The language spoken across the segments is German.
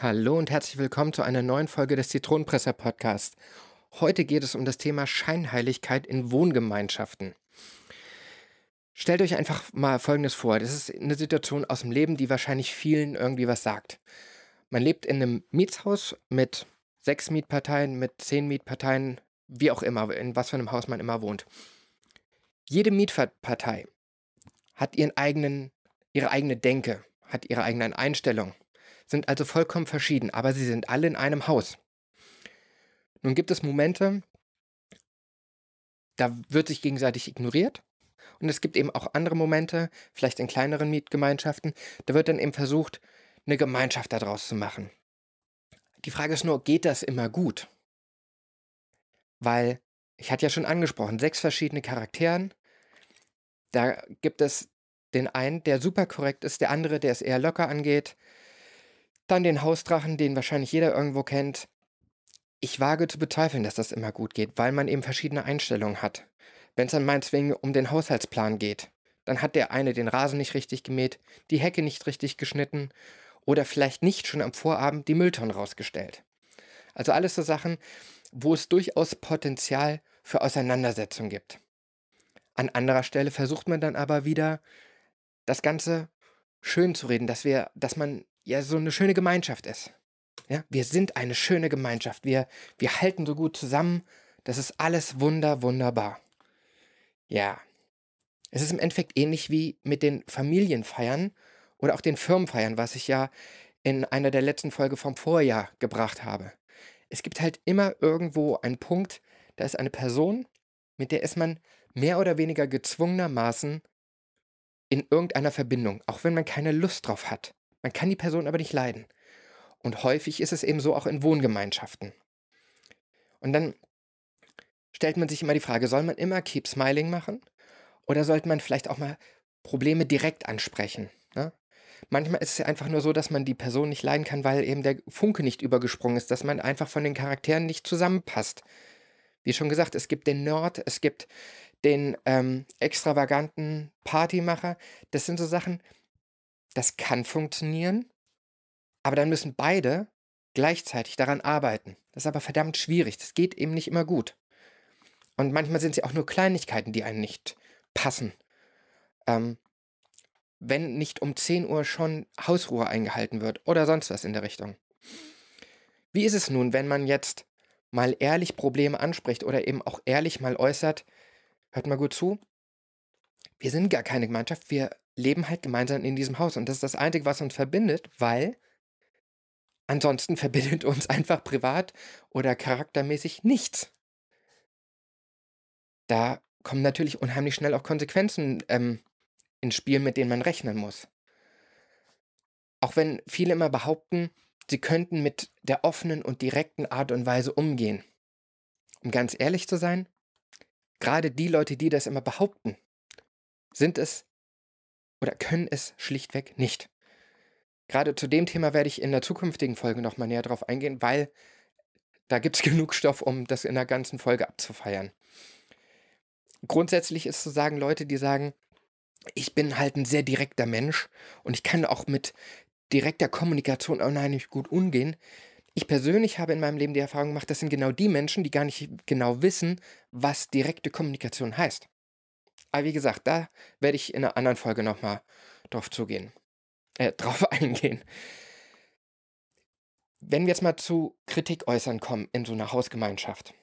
Hallo und herzlich willkommen zu einer neuen Folge des Zitronenpresser Podcasts. Heute geht es um das Thema Scheinheiligkeit in Wohngemeinschaften. Stellt euch einfach mal Folgendes vor. Das ist eine Situation aus dem Leben, die wahrscheinlich vielen irgendwie was sagt. Man lebt in einem Mietshaus mit sechs Mietparteien, mit zehn Mietparteien, wie auch immer, in was für einem Haus man immer wohnt. Jede Mietpartei hat ihren eigenen, ihre eigene Denke, hat ihre eigene Einstellung, sind also vollkommen verschieden, aber sie sind alle in einem Haus. Nun gibt es Momente, da wird sich gegenseitig ignoriert. Und es gibt eben auch andere Momente, vielleicht in kleineren Mietgemeinschaften, da wird dann eben versucht, eine Gemeinschaft daraus zu machen. Die Frage ist nur, geht das immer gut? Weil, ich hatte ja schon angesprochen, sechs verschiedene Charakteren. Da gibt es den einen, der super korrekt ist, der andere, der es eher locker angeht, dann den Hausdrachen, den wahrscheinlich jeder irgendwo kennt. Ich wage zu bezweifeln, dass das immer gut geht, weil man eben verschiedene Einstellungen hat. Wenn es dann meinetwegen um den Haushaltsplan geht, dann hat der eine den Rasen nicht richtig gemäht, die Hecke nicht richtig geschnitten oder vielleicht nicht schon am Vorabend die Mülltonnen rausgestellt. Also alles so Sachen, wo es durchaus Potenzial für Auseinandersetzung gibt. An anderer Stelle versucht man dann aber wieder, das Ganze schön zu reden, dass wir, dass man ja so eine schöne Gemeinschaft ist. Ja, wir sind eine schöne Gemeinschaft. Wir, wir halten so gut zusammen. Das ist alles wunder, wunderbar. Ja. Es ist im Endeffekt ähnlich wie mit den Familienfeiern oder auch den Firmenfeiern, was ich ja in einer der letzten Folge vom Vorjahr gebracht habe. Es gibt halt immer irgendwo einen Punkt, da ist eine Person, mit der ist man mehr oder weniger gezwungenermaßen in irgendeiner Verbindung, auch wenn man keine Lust drauf hat. Man kann die Person aber nicht leiden. Und häufig ist es eben so auch in Wohngemeinschaften. Und dann stellt man sich immer die Frage, soll man immer Keep Smiling machen? Oder sollte man vielleicht auch mal Probleme direkt ansprechen? Ne? Manchmal ist es einfach nur so, dass man die Person nicht leiden kann, weil eben der Funke nicht übergesprungen ist, dass man einfach von den Charakteren nicht zusammenpasst. Wie schon gesagt, es gibt den Nerd, es gibt den ähm, extravaganten Partymacher. Das sind so Sachen, das kann funktionieren, aber dann müssen beide gleichzeitig daran arbeiten. Das ist aber verdammt schwierig. Das geht eben nicht immer gut. Und manchmal sind es ja auch nur Kleinigkeiten, die einen nicht passen. Ähm, wenn nicht um 10 Uhr schon Hausruhe eingehalten wird oder sonst was in der Richtung. Wie ist es nun, wenn man jetzt mal ehrlich Probleme anspricht oder eben auch ehrlich mal äußert, hört mal gut zu, wir sind gar keine Gemeinschaft, wir leben halt gemeinsam in diesem Haus. Und das ist das Einzige, was uns verbindet, weil ansonsten verbindet uns einfach privat oder charaktermäßig nichts. Da kommen natürlich unheimlich schnell auch Konsequenzen ähm, ins Spiel, mit denen man rechnen muss. Auch wenn viele immer behaupten, sie könnten mit der offenen und direkten Art und Weise umgehen. Um ganz ehrlich zu sein, gerade die Leute, die das immer behaupten, sind es oder können es schlichtweg nicht. Gerade zu dem Thema werde ich in der zukünftigen Folge nochmal näher drauf eingehen, weil da gibt es genug Stoff, um das in der ganzen Folge abzufeiern. Grundsätzlich ist zu sagen, Leute, die sagen, ich bin halt ein sehr direkter Mensch und ich kann auch mit direkter Kommunikation unheimlich gut umgehen. Ich persönlich habe in meinem Leben die Erfahrung gemacht, das sind genau die Menschen, die gar nicht genau wissen, was direkte Kommunikation heißt. Aber wie gesagt, da werde ich in einer anderen Folge nochmal drauf zugehen. Äh, drauf eingehen. Wenn wir jetzt mal zu Kritik äußern kommen in so einer Hausgemeinschaft,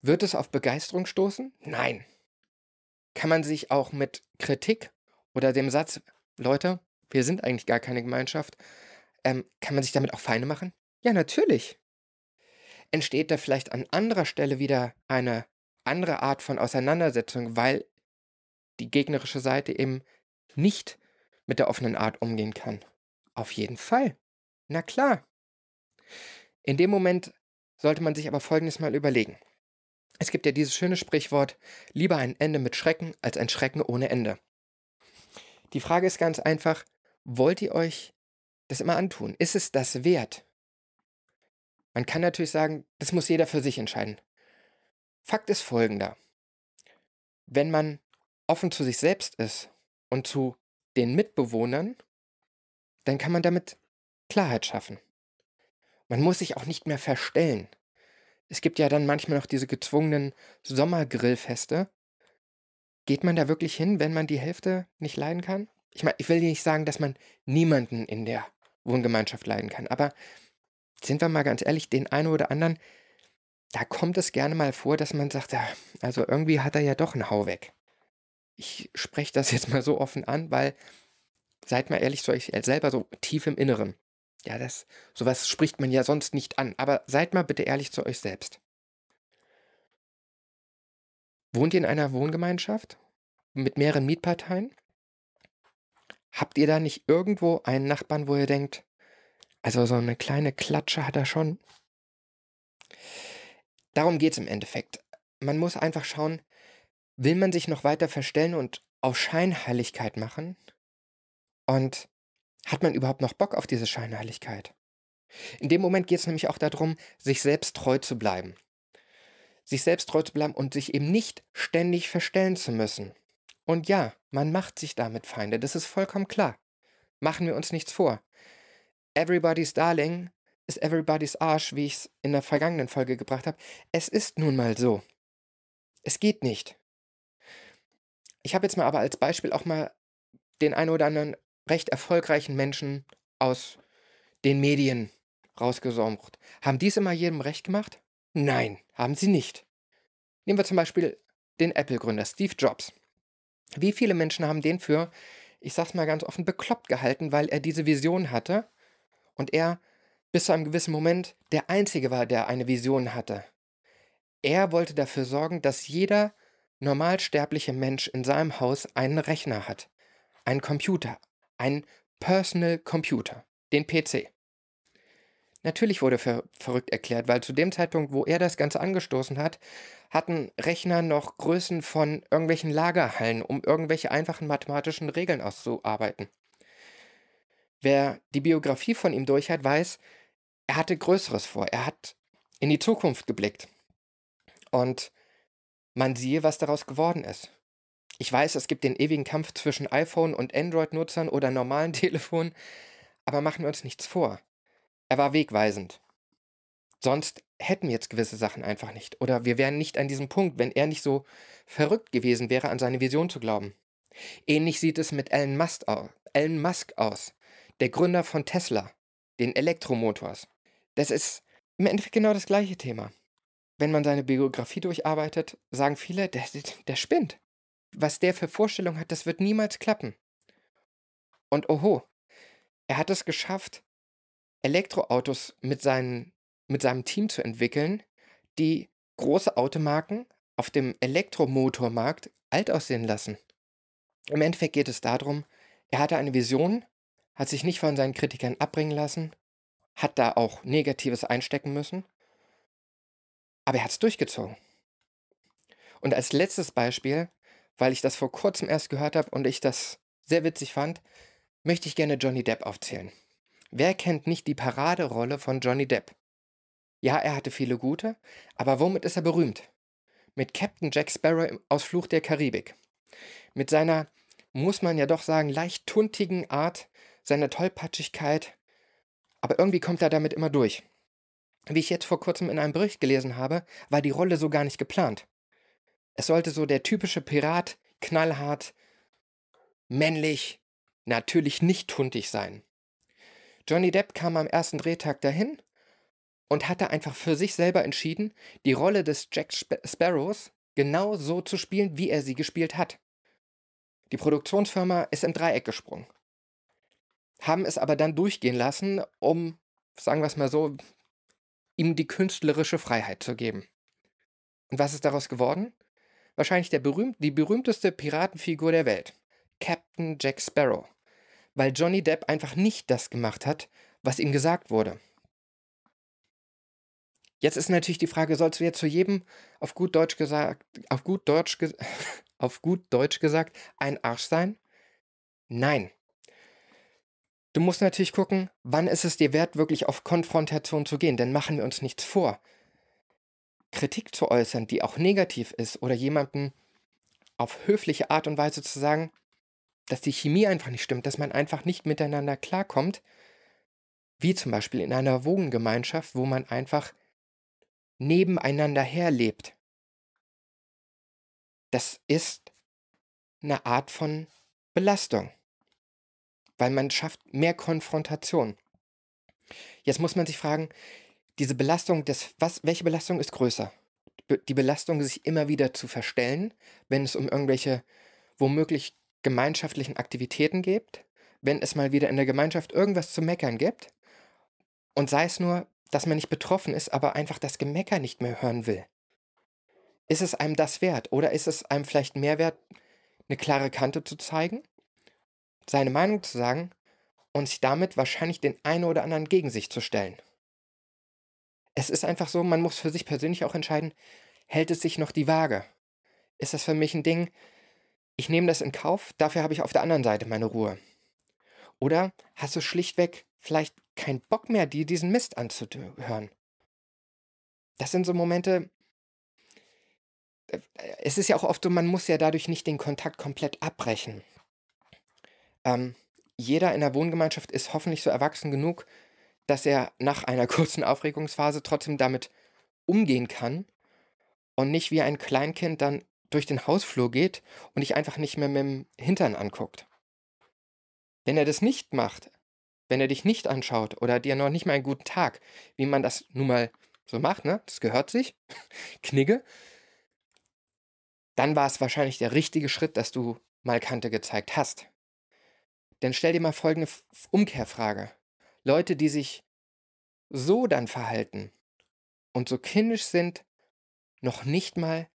wird es auf Begeisterung stoßen? Nein. Kann man sich auch mit Kritik oder dem Satz, Leute, wir sind eigentlich gar keine Gemeinschaft, ähm, kann man sich damit auch Feinde machen? Ja, natürlich. Entsteht da vielleicht an anderer Stelle wieder eine andere Art von Auseinandersetzung, weil die gegnerische Seite eben nicht mit der offenen Art umgehen kann? Auf jeden Fall. Na klar. In dem Moment sollte man sich aber Folgendes mal überlegen. Es gibt ja dieses schöne Sprichwort, lieber ein Ende mit Schrecken als ein Schrecken ohne Ende. Die Frage ist ganz einfach, wollt ihr euch das immer antun? Ist es das wert? Man kann natürlich sagen, das muss jeder für sich entscheiden. Fakt ist folgender. Wenn man offen zu sich selbst ist und zu den Mitbewohnern, dann kann man damit Klarheit schaffen. Man muss sich auch nicht mehr verstellen. Es gibt ja dann manchmal noch diese gezwungenen Sommergrillfeste. Geht man da wirklich hin, wenn man die Hälfte nicht leiden kann? Ich meine, ich will nicht sagen, dass man niemanden in der Wohngemeinschaft leiden kann, aber sind wir mal ganz ehrlich, den einen oder anderen, da kommt es gerne mal vor, dass man sagt, ja, also irgendwie hat er ja doch einen Hau weg. Ich spreche das jetzt mal so offen an, weil, seid mal ehrlich zu euch selber, so tief im Inneren. Ja, das, sowas spricht man ja sonst nicht an, aber seid mal bitte ehrlich zu euch selbst. Wohnt ihr in einer Wohngemeinschaft mit mehreren Mietparteien? Habt ihr da nicht irgendwo einen Nachbarn, wo ihr denkt, also so eine kleine Klatsche hat er schon? Darum geht es im Endeffekt. Man muss einfach schauen, will man sich noch weiter verstellen und auf Scheinheiligkeit machen? Und hat man überhaupt noch Bock auf diese Scheinheiligkeit? In dem Moment geht es nämlich auch darum, sich selbst treu zu bleiben. Sich selbst treu zu bleiben und sich eben nicht ständig verstellen zu müssen. Und ja, man macht sich damit Feinde, das ist vollkommen klar. Machen wir uns nichts vor. Everybody's Darling ist Everybody's Arsch, wie ich es in der vergangenen Folge gebracht habe. Es ist nun mal so. Es geht nicht. Ich habe jetzt mal aber als Beispiel auch mal den einen oder anderen recht erfolgreichen Menschen aus den Medien rausgesucht. Haben diese mal jedem recht gemacht? Nein, haben sie nicht. Nehmen wir zum Beispiel den Apple-Gründer Steve Jobs. Wie viele Menschen haben den für, ich sag's mal ganz offen, bekloppt gehalten, weil er diese Vision hatte und er bis zu einem gewissen Moment der Einzige war, der eine Vision hatte. Er wollte dafür sorgen, dass jeder normalsterbliche Mensch in seinem Haus einen Rechner hat, einen Computer, ein Personal Computer, den PC. Natürlich wurde für verrückt erklärt, weil zu dem Zeitpunkt, wo er das Ganze angestoßen hat, hatten Rechner noch Größen von irgendwelchen Lagerhallen, um irgendwelche einfachen mathematischen Regeln auszuarbeiten. Wer die Biografie von ihm durch hat, weiß, er hatte Größeres vor. Er hat in die Zukunft geblickt. Und man siehe, was daraus geworden ist. Ich weiß, es gibt den ewigen Kampf zwischen iPhone und Android-Nutzern oder normalen Telefonen, aber machen wir uns nichts vor. Er war wegweisend. Sonst hätten wir jetzt gewisse Sachen einfach nicht. Oder wir wären nicht an diesem Punkt, wenn er nicht so verrückt gewesen wäre, an seine Vision zu glauben. Ähnlich sieht es mit Elon Musk, aus, Musk aus, der Gründer von Tesla, den Elektromotors. Das ist im Endeffekt genau das gleiche Thema. Wenn man seine Biografie durcharbeitet, sagen viele, der, der spinnt was der für Vorstellungen hat, das wird niemals klappen. Und oho, er hat es geschafft, Elektroautos mit, seinen, mit seinem Team zu entwickeln, die große Automarken auf dem Elektromotormarkt alt aussehen lassen. Im Endeffekt geht es darum, er hatte eine Vision, hat sich nicht von seinen Kritikern abbringen lassen, hat da auch Negatives einstecken müssen, aber er hat es durchgezogen. Und als letztes Beispiel weil ich das vor kurzem erst gehört habe und ich das sehr witzig fand, möchte ich gerne Johnny Depp aufzählen. Wer kennt nicht die Paraderolle von Johnny Depp? Ja, er hatte viele gute, aber womit ist er berühmt? Mit Captain Jack Sparrow aus Fluch der Karibik. Mit seiner, muss man ja doch sagen, leicht tuntigen Art, seiner Tollpatschigkeit, aber irgendwie kommt er damit immer durch. Wie ich jetzt vor kurzem in einem Bericht gelesen habe, war die Rolle so gar nicht geplant. Es sollte so der typische Pirat, knallhart, männlich, natürlich nicht tuntig sein. Johnny Depp kam am ersten Drehtag dahin und hatte einfach für sich selber entschieden, die Rolle des Jack Sparrows genau so zu spielen, wie er sie gespielt hat. Die Produktionsfirma ist im Dreieck gesprungen. Haben es aber dann durchgehen lassen, um, sagen wir es mal so, ihm die künstlerische Freiheit zu geben. Und was ist daraus geworden? wahrscheinlich der berühmt, die berühmteste Piratenfigur der Welt, Captain Jack Sparrow. weil Johnny Depp einfach nicht das gemacht hat, was ihm gesagt wurde. Jetzt ist natürlich die Frage, sollst du jetzt zu jedem auf gut Deutsch gesagt, auf gut Deutsch, auf gut Deutsch gesagt, ein Arsch sein? Nein. Du musst natürlich gucken, wann ist es dir wert, wirklich auf Konfrontation zu gehen, denn machen wir uns nichts vor. Kritik zu äußern, die auch negativ ist, oder jemanden auf höfliche Art und Weise zu sagen, dass die Chemie einfach nicht stimmt, dass man einfach nicht miteinander klarkommt, wie zum Beispiel in einer Wohngemeinschaft, wo man einfach nebeneinander herlebt. Das ist eine Art von Belastung, weil man schafft mehr Konfrontation. Jetzt muss man sich fragen, diese Belastung des, was, welche Belastung ist größer? Die Belastung, sich immer wieder zu verstellen, wenn es um irgendwelche womöglich gemeinschaftlichen Aktivitäten geht, wenn es mal wieder in der Gemeinschaft irgendwas zu meckern gibt, und sei es nur, dass man nicht betroffen ist, aber einfach das Gemecker nicht mehr hören will. Ist es einem das wert? Oder ist es einem vielleicht mehr wert, eine klare Kante zu zeigen, seine Meinung zu sagen und sich damit wahrscheinlich den einen oder anderen gegen sich zu stellen? Es ist einfach so, man muss für sich persönlich auch entscheiden, hält es sich noch die Waage? Ist das für mich ein Ding, ich nehme das in Kauf, dafür habe ich auf der anderen Seite meine Ruhe. Oder hast du schlichtweg vielleicht keinen Bock mehr, dir diesen Mist anzuhören? Das sind so Momente, äh, es ist ja auch oft so, man muss ja dadurch nicht den Kontakt komplett abbrechen. Ähm, jeder in der Wohngemeinschaft ist hoffentlich so erwachsen genug, dass er nach einer kurzen Aufregungsphase trotzdem damit umgehen kann und nicht wie ein Kleinkind dann durch den Hausflur geht und dich einfach nicht mehr mit dem Hintern anguckt. Wenn er das nicht macht, wenn er dich nicht anschaut oder dir noch nicht mal einen guten Tag, wie man das nun mal so macht, ne? Das gehört sich, Knigge, dann war es wahrscheinlich der richtige Schritt, dass du mal Kante gezeigt hast. Denn stell dir mal folgende Umkehrfrage. Leute, die sich so dann verhalten und so kindisch sind, noch nicht mal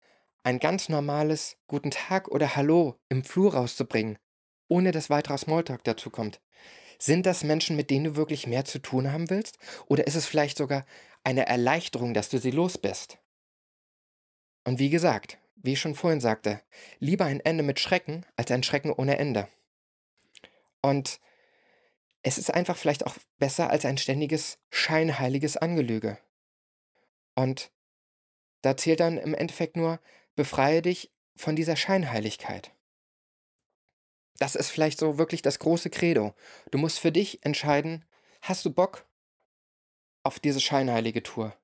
ein ganz normales Guten Tag oder Hallo im Flur rauszubringen, ohne dass weiterer Smalltalk dazu kommt. Sind das Menschen, mit denen du wirklich mehr zu tun haben willst? Oder ist es vielleicht sogar eine Erleichterung, dass du sie los bist? Und wie gesagt, wie ich schon vorhin sagte, lieber ein Ende mit Schrecken als ein Schrecken ohne Ende. Und es ist einfach vielleicht auch besser als ein ständiges, scheinheiliges Angelüge. Und da zählt dann im Endeffekt nur, befreie dich von dieser Scheinheiligkeit. Das ist vielleicht so wirklich das große Credo. Du musst für dich entscheiden, hast du Bock auf diese scheinheilige Tour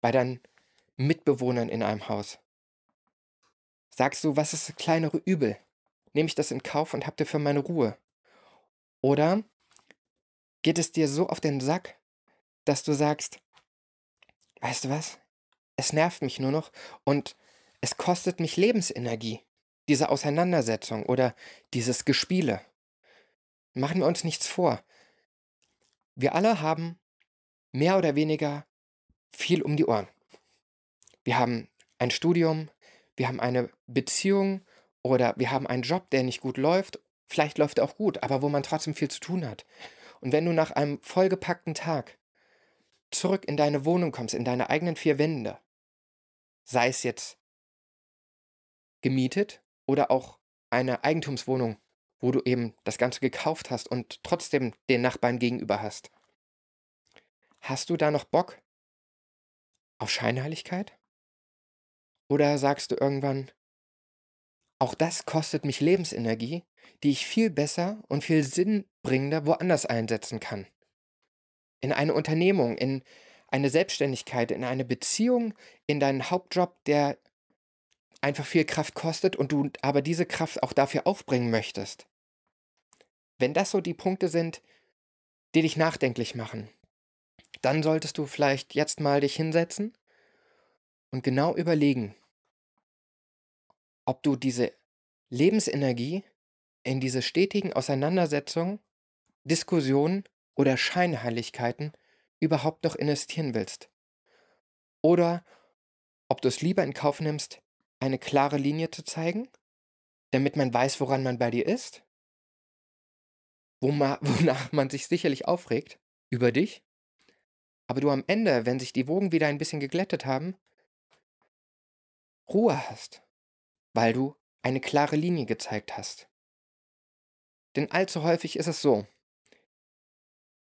bei deinen Mitbewohnern in einem Haus? Sagst du, was ist das kleinere Übel? Nehme ich das in Kauf und hab dafür meine Ruhe? Oder geht es dir so auf den Sack, dass du sagst, weißt du was? Es nervt mich nur noch und es kostet mich Lebensenergie, diese Auseinandersetzung oder dieses Gespiele. Machen wir uns nichts vor. Wir alle haben mehr oder weniger viel um die Ohren. Wir haben ein Studium, wir haben eine Beziehung oder wir haben einen Job, der nicht gut läuft. Vielleicht läuft auch gut, aber wo man trotzdem viel zu tun hat. Und wenn du nach einem vollgepackten Tag zurück in deine Wohnung kommst, in deine eigenen vier Wände, sei es jetzt gemietet oder auch eine Eigentumswohnung, wo du eben das Ganze gekauft hast und trotzdem den Nachbarn gegenüber hast. Hast du da noch Bock auf Scheinheiligkeit? Oder sagst du irgendwann, auch das kostet mich Lebensenergie, die ich viel besser und viel sinnbringender woanders einsetzen kann? In eine Unternehmung, in eine Selbstständigkeit, in eine Beziehung, in deinen Hauptjob, der einfach viel Kraft kostet und du aber diese Kraft auch dafür aufbringen möchtest. Wenn das so die Punkte sind, die dich nachdenklich machen, dann solltest du vielleicht jetzt mal dich hinsetzen und genau überlegen, ob du diese Lebensenergie in diese stetigen Auseinandersetzungen, Diskussionen oder Scheinheiligkeiten überhaupt noch investieren willst. Oder ob du es lieber in Kauf nimmst, eine klare Linie zu zeigen, damit man weiß, woran man bei dir ist? wonach man sich sicherlich aufregt über dich, aber du am Ende, wenn sich die Wogen wieder ein bisschen geglättet haben, Ruhe hast, weil du eine klare Linie gezeigt hast. Denn allzu häufig ist es so,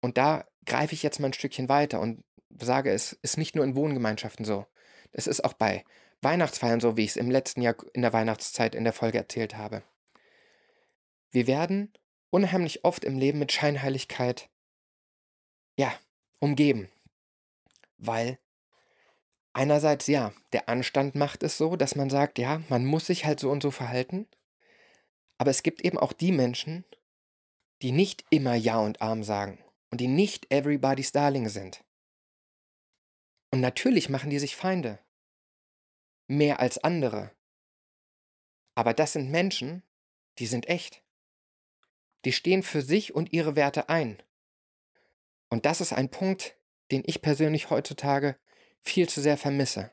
und da greife ich jetzt mal ein Stückchen weiter und sage, es ist nicht nur in Wohngemeinschaften so. Es ist auch bei Weihnachtsfeiern so, wie ich es im letzten Jahr in der Weihnachtszeit in der Folge erzählt habe. Wir werden unheimlich oft im Leben mit Scheinheiligkeit, ja, umgeben. Weil einerseits, ja, der Anstand macht es so, dass man sagt, ja, man muss sich halt so und so verhalten. Aber es gibt eben auch die Menschen, die nicht immer Ja und Arm sagen und die nicht everybody's Darling sind. Und natürlich machen die sich Feinde. Mehr als andere. Aber das sind Menschen, die sind echt. Die stehen für sich und ihre Werte ein. Und das ist ein Punkt, den ich persönlich heutzutage viel zu sehr vermisse.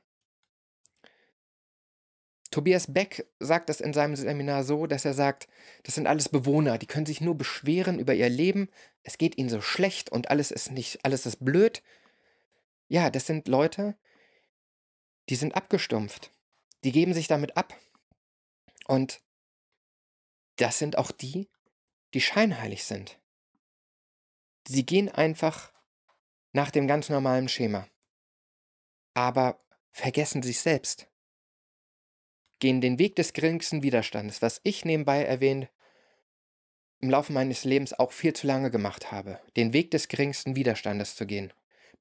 Tobias Beck sagt das in seinem Seminar so, dass er sagt, das sind alles Bewohner, die können sich nur beschweren über ihr Leben, es geht ihnen so schlecht und alles ist nicht, alles ist blöd, ja, das sind Leute, die sind abgestumpft. Die geben sich damit ab. Und das sind auch die, die scheinheilig sind. Sie gehen einfach nach dem ganz normalen Schema. Aber vergessen sich selbst. Gehen den Weg des geringsten Widerstandes, was ich nebenbei erwähnt im Laufe meines Lebens auch viel zu lange gemacht habe, den Weg des geringsten Widerstandes zu gehen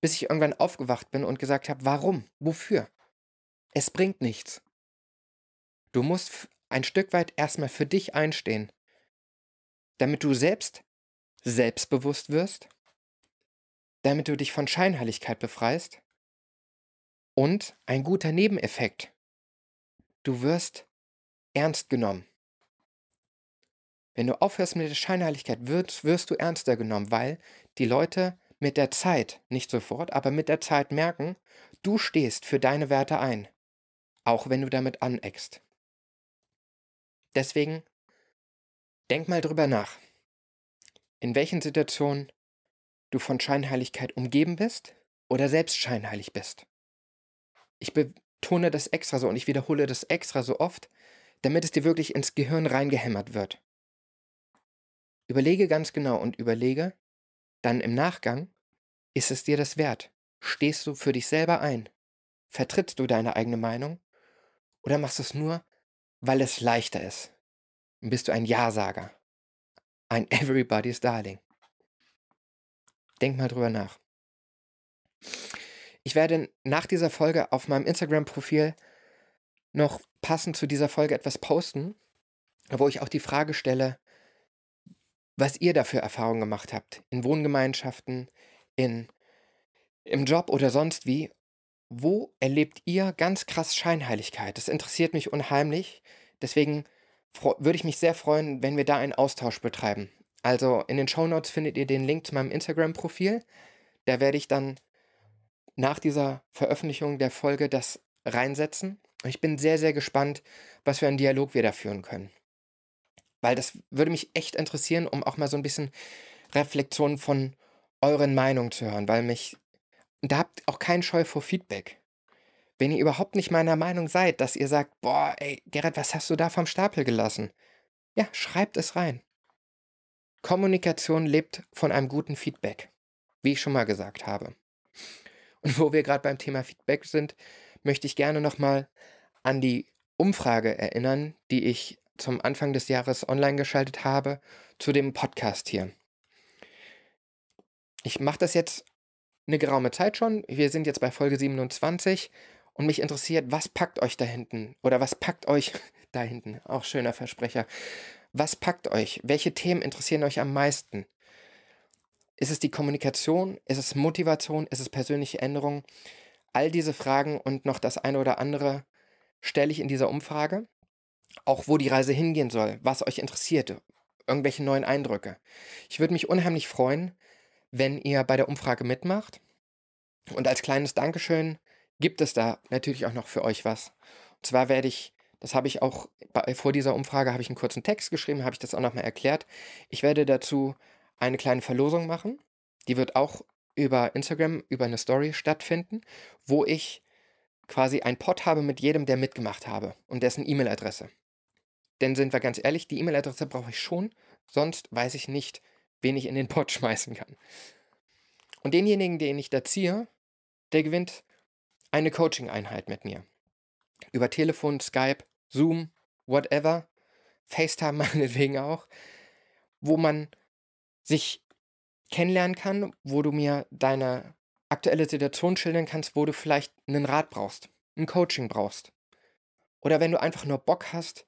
bis ich irgendwann aufgewacht bin und gesagt habe, warum? Wofür? Es bringt nichts. Du musst ein Stück weit erstmal für dich einstehen, damit du selbst selbstbewusst wirst, damit du dich von Scheinheiligkeit befreist und ein guter Nebeneffekt. Du wirst ernst genommen. Wenn du aufhörst mit der Scheinheiligkeit, wirst, wirst du ernster genommen, weil die Leute mit der Zeit, nicht sofort, aber mit der Zeit merken, du stehst für deine Werte ein, auch wenn du damit aneckst. Deswegen denk mal drüber nach, in welchen Situationen du von Scheinheiligkeit umgeben bist oder selbst scheinheilig bist. Ich betone das extra so und ich wiederhole das extra so oft, damit es dir wirklich ins Gehirn reingehämmert wird. Überlege ganz genau und überlege, dann im Nachgang, ist es dir das wert? Stehst du für dich selber ein? Vertrittst du deine eigene Meinung? Oder machst du es nur, weil es leichter ist? Und bist du ein Ja-Sager? Ein Everybody's Darling? Denk mal drüber nach. Ich werde nach dieser Folge auf meinem Instagram-Profil noch passend zu dieser Folge etwas posten, wo ich auch die Frage stelle, was ihr dafür Erfahrungen gemacht habt. In Wohngemeinschaften, in, im Job oder sonst wie. Wo erlebt ihr ganz krass Scheinheiligkeit? Das interessiert mich unheimlich. Deswegen würde ich mich sehr freuen, wenn wir da einen Austausch betreiben. Also in den Show Notes findet ihr den Link zu meinem Instagram-Profil. Da werde ich dann nach dieser Veröffentlichung der Folge das reinsetzen. Ich bin sehr, sehr gespannt, was für einen Dialog wir da führen können. Weil das würde mich echt interessieren, um auch mal so ein bisschen Reflexion von euren Meinungen zu hören, weil mich. Da habt auch keinen Scheu vor Feedback. Wenn ihr überhaupt nicht meiner Meinung seid, dass ihr sagt, boah, ey, Gerrit, was hast du da vom Stapel gelassen? Ja, schreibt es rein. Kommunikation lebt von einem guten Feedback, wie ich schon mal gesagt habe. Und wo wir gerade beim Thema Feedback sind, möchte ich gerne nochmal an die Umfrage erinnern, die ich zum Anfang des Jahres online geschaltet habe zu dem Podcast hier. Ich mache das jetzt eine geraume Zeit schon. Wir sind jetzt bei Folge 27 und mich interessiert, was packt euch da hinten? Oder was packt euch da hinten? Auch schöner Versprecher. Was packt euch? Welche Themen interessieren euch am meisten? Ist es die Kommunikation? Ist es Motivation? Ist es persönliche Änderung? All diese Fragen und noch das eine oder andere stelle ich in dieser Umfrage. Auch wo die Reise hingehen soll, was euch interessiert, irgendwelche neuen Eindrücke. Ich würde mich unheimlich freuen, wenn ihr bei der Umfrage mitmacht. Und als kleines Dankeschön gibt es da natürlich auch noch für euch was. Und zwar werde ich, das habe ich auch bei, vor dieser Umfrage, habe ich einen kurzen Text geschrieben, habe ich das auch nochmal erklärt. Ich werde dazu eine kleine Verlosung machen. Die wird auch über Instagram, über eine Story stattfinden, wo ich quasi ein Pod habe mit jedem, der mitgemacht habe und dessen E-Mail-Adresse. Denn sind wir ganz ehrlich, die E-Mail-Adresse brauche ich schon, sonst weiß ich nicht, wen ich in den Pod schmeißen kann. Und denjenigen, den ich da ziehe, der gewinnt eine Coaching-Einheit mit mir. Über Telefon, Skype, Zoom, whatever, FaceTime meinetwegen auch, wo man sich kennenlernen kann, wo du mir deine aktuelle Situation schildern kannst, wo du vielleicht einen Rat brauchst, ein Coaching brauchst. Oder wenn du einfach nur Bock hast,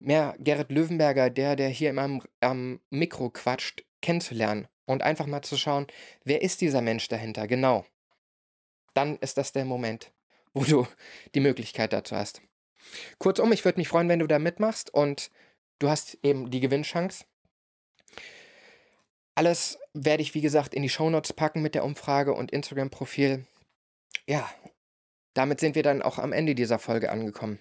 mehr Gerrit Löwenberger, der, der hier immer am, am Mikro quatscht, kennenzulernen und einfach mal zu schauen, wer ist dieser Mensch dahinter, genau. Dann ist das der Moment, wo du die Möglichkeit dazu hast. Kurzum, ich würde mich freuen, wenn du da mitmachst und du hast eben die Gewinnchance. Alles werde ich, wie gesagt, in die Shownotes packen mit der Umfrage und Instagram-Profil. Ja, damit sind wir dann auch am Ende dieser Folge angekommen.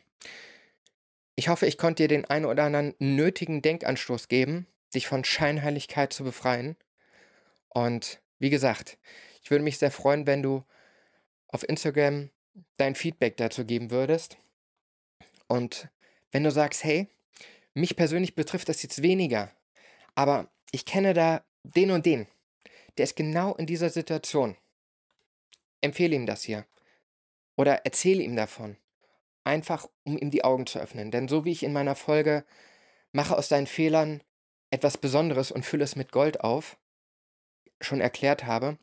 Ich hoffe, ich konnte dir den einen oder anderen nötigen Denkanstoß geben, dich von Scheinheiligkeit zu befreien. Und wie gesagt, ich würde mich sehr freuen, wenn du auf Instagram dein Feedback dazu geben würdest. Und wenn du sagst, hey, mich persönlich betrifft das jetzt weniger, aber ich kenne da den und den, der ist genau in dieser Situation. Empfehle ihm das hier. Oder erzähle ihm davon. Einfach, um ihm die Augen zu öffnen. Denn so wie ich in meiner Folge mache aus deinen Fehlern etwas Besonderes und fülle es mit Gold auf, schon erklärt habe,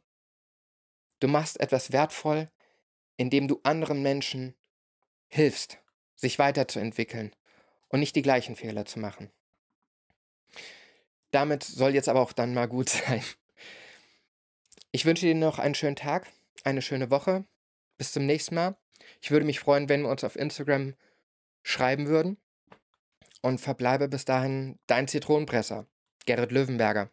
du machst etwas wertvoll, indem du anderen Menschen hilfst, sich weiterzuentwickeln und nicht die gleichen Fehler zu machen. Damit soll jetzt aber auch dann mal gut sein. Ich wünsche dir noch einen schönen Tag, eine schöne Woche. Bis zum nächsten Mal. Ich würde mich freuen, wenn wir uns auf Instagram schreiben würden. Und verbleibe bis dahin dein Zitronenpresser, Gerrit Löwenberger.